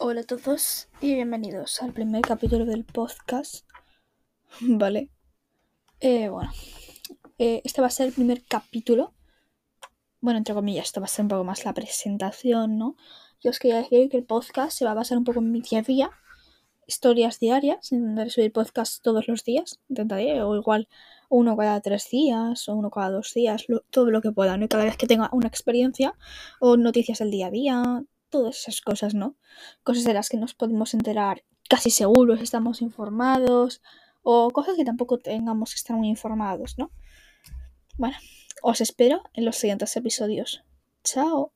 Hola a todos y bienvenidos al primer capítulo del podcast. Vale. Eh, bueno, eh, este va a ser el primer capítulo. Bueno, entre comillas, esto va a ser un poco más la presentación, ¿no? Yo os quería decir que el podcast se va a basar un poco en mi día a día, historias diarias, intentaré subir podcast todos los días, intentaré, o igual uno cada tres días o uno cada dos días, todo lo que pueda, ¿no? Y cada vez que tenga una experiencia o noticias del día a día, todas esas cosas, ¿no? Cosas de las que nos podemos enterar casi seguros, estamos informados, o cosas que tampoco tengamos que estar muy informados, ¿no? Bueno, os espero en los siguientes episodios. Chao.